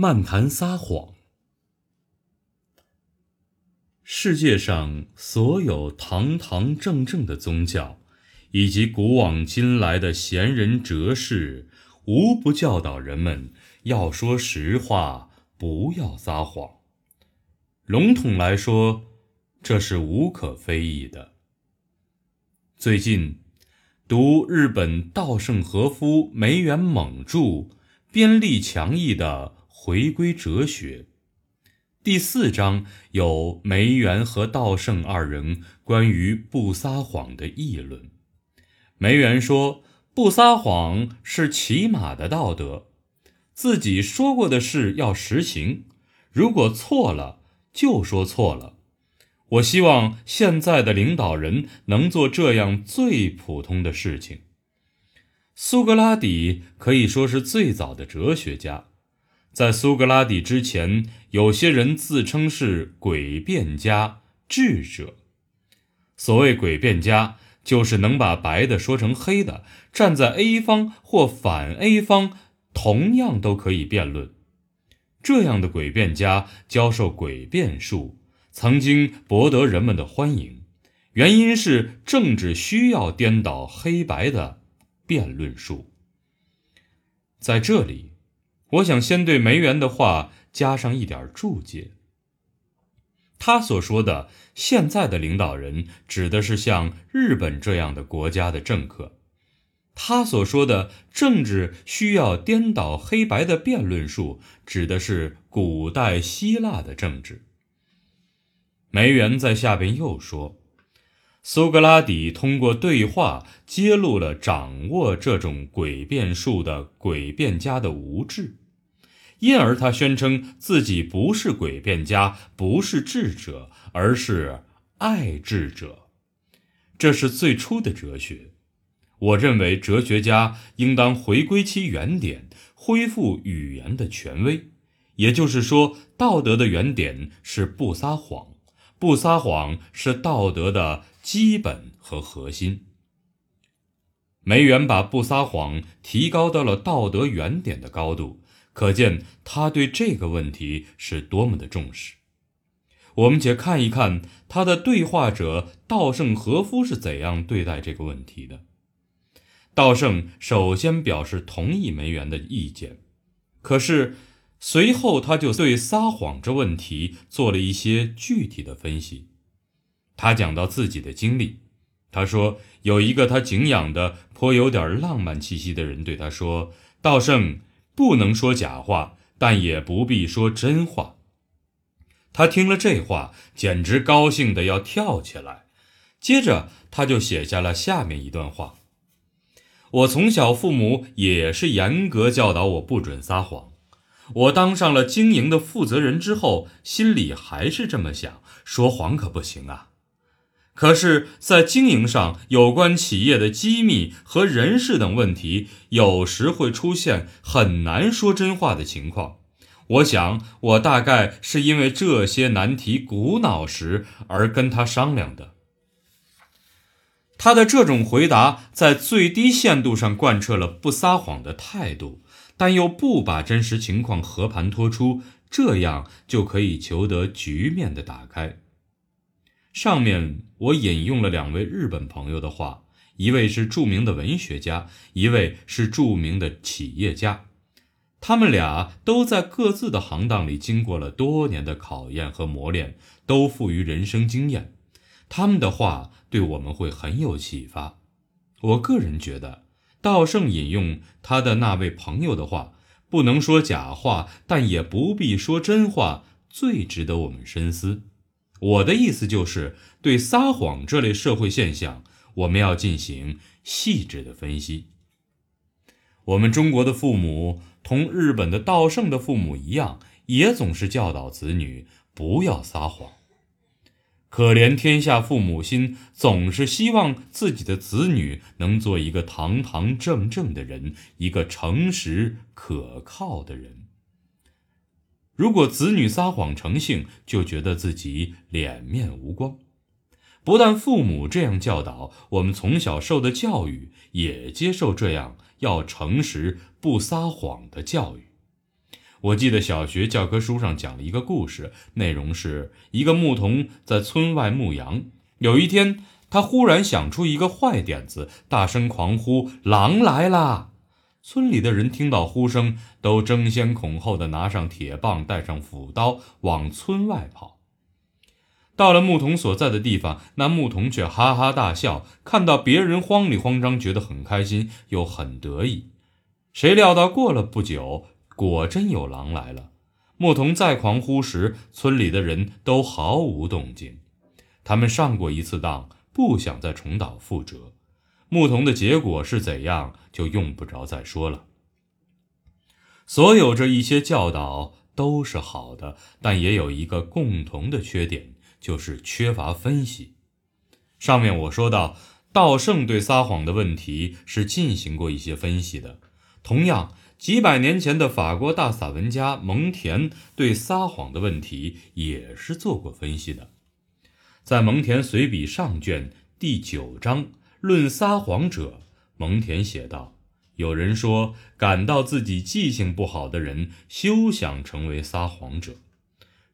漫谈撒谎。世界上所有堂堂正正的宗教，以及古往今来的贤人哲士，无不教导人们要说实话，不要撒谎。笼统来说，这是无可非议的。最近，读日本稻盛和夫梅原猛著、边立强译的。回归哲学，第四章有梅园和道圣二人关于不撒谎的议论。梅园说：“不撒谎是起码的道德，自己说过的事要实行，如果错了就说错了。我希望现在的领导人能做这样最普通的事情。”苏格拉底可以说是最早的哲学家。在苏格拉底之前，有些人自称是诡辩家、智者。所谓诡辩家，就是能把白的说成黑的，站在 A 方或反 A 方，同样都可以辩论。这样的诡辩家教授诡辩术，曾经博得人们的欢迎，原因是政治需要颠倒黑白的辩论术。在这里。我想先对梅园的话加上一点注解。他所说的现在的领导人，指的是像日本这样的国家的政客；他所说的政治需要颠倒黑白的辩论术，指的是古代希腊的政治。梅园在下边又说。苏格拉底通过对话揭露了掌握这种诡辩术的诡辩家的无知，因而他宣称自己不是诡辩家，不是智者，而是爱智者。这是最初的哲学。我认为哲学家应当回归其原点，恢复语言的权威。也就是说，道德的原点是不撒谎，不撒谎是道德的。基本和核心。梅园把不撒谎提高到了道德原点的高度，可见他对这个问题是多么的重视。我们且看一看他的对话者稻盛和夫是怎样对待这个问题的。稻盛首先表示同意梅园的意见，可是随后他就对撒谎这问题做了一些具体的分析。他讲到自己的经历，他说有一个他敬仰的颇有点浪漫气息的人对他说：“道圣不能说假话，但也不必说真话。”他听了这话，简直高兴的要跳起来。接着他就写下了下面一段话：“我从小父母也是严格教导我不准撒谎。我当上了经营的负责人之后，心里还是这么想：说谎可不行啊。”可是，在经营上，有关企业的机密和人事等问题，有时会出现很难说真话的情况。我想，我大概是因为这些难题苦恼时而跟他商量的。他的这种回答在最低限度上贯彻了不撒谎的态度，但又不把真实情况和盘托出，这样就可以求得局面的打开。上面我引用了两位日本朋友的话，一位是著名的文学家，一位是著名的企业家，他们俩都在各自的行当里经过了多年的考验和磨练，都富于人生经验。他们的话对我们会很有启发。我个人觉得，稻盛引用他的那位朋友的话，不能说假话，但也不必说真话，最值得我们深思。我的意思就是，对撒谎这类社会现象，我们要进行细致的分析。我们中国的父母同日本的稻盛的父母一样，也总是教导子女不要撒谎。可怜天下父母心，总是希望自己的子女能做一个堂堂正正的人，一个诚实可靠的人。如果子女撒谎成性，就觉得自己脸面无光。不但父母这样教导，我们从小受的教育也接受这样要诚实不撒谎的教育。我记得小学教科书上讲了一个故事，内容是一个牧童在村外牧羊。有一天，他忽然想出一个坏点子，大声狂呼：“狼来啦！”村里的人听到呼声，都争先恐后的拿上铁棒，带上斧刀，往村外跑。到了牧童所在的地方，那牧童却哈哈大笑，看到别人慌里慌张，觉得很开心，又很得意。谁料到过了不久，果真有狼来了。牧童再狂呼时，村里的人都毫无动静。他们上过一次当，不想再重蹈覆辙。牧童的结果是怎样，就用不着再说了。所有这一些教导都是好的，但也有一个共同的缺点，就是缺乏分析。上面我说到，道圣对撒谎的问题是进行过一些分析的。同样，几百年前的法国大散文家蒙恬对撒谎的问题也是做过分析的。在蒙恬随笔上卷第九章《论撒谎者》，蒙恬写道：“有人说，感到自己记性不好的人休想成为撒谎者。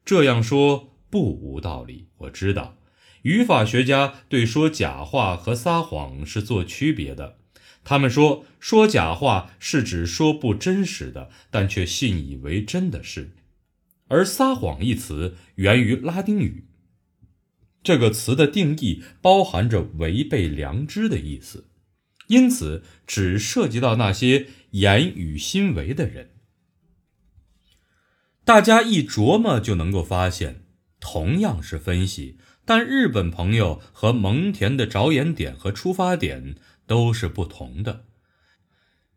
这样说不无道理。我知道，语法学家对说假话和撒谎是做区别的。”他们说，说假话是指说不真实的，但却信以为真的事，而撒谎一词源于拉丁语，这个词的定义包含着违背良知的意思，因此只涉及到那些言语心为的人。大家一琢磨就能够发现，同样是分析，但日本朋友和蒙恬的着眼点和出发点。都是不同的，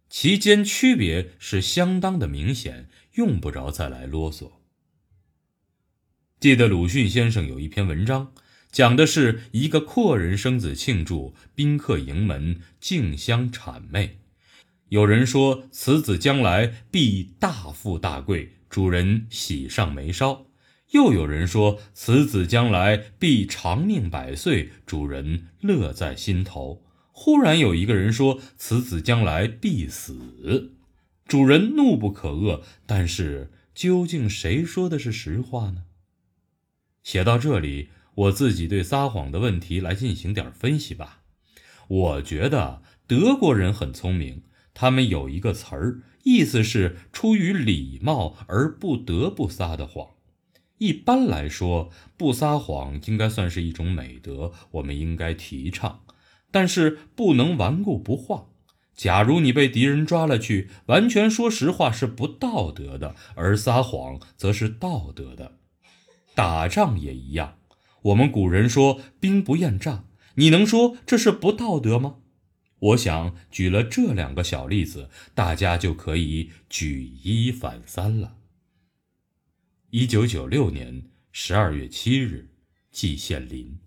其间区别是相当的明显，用不着再来啰嗦。记得鲁迅先生有一篇文章，讲的是一个阔人生子庆祝，宾客迎门，竞相谄媚。有人说此子将来必大富大贵，主人喜上眉梢；又有人说此子将来必长命百岁，主人乐在心头。忽然有一个人说：“此子将来必死。”主人怒不可遏。但是究竟谁说的是实话呢？写到这里，我自己对撒谎的问题来进行点分析吧。我觉得德国人很聪明，他们有一个词儿，意思是出于礼貌而不得不撒的谎。一般来说，不撒谎应该算是一种美德，我们应该提倡。但是不能顽固不化。假如你被敌人抓了去，完全说实话是不道德的，而撒谎则是道德的。打仗也一样。我们古人说“兵不厌诈”，你能说这是不道德吗？我想举了这两个小例子，大家就可以举一反三了。一九九六年十二月七日，季羡林。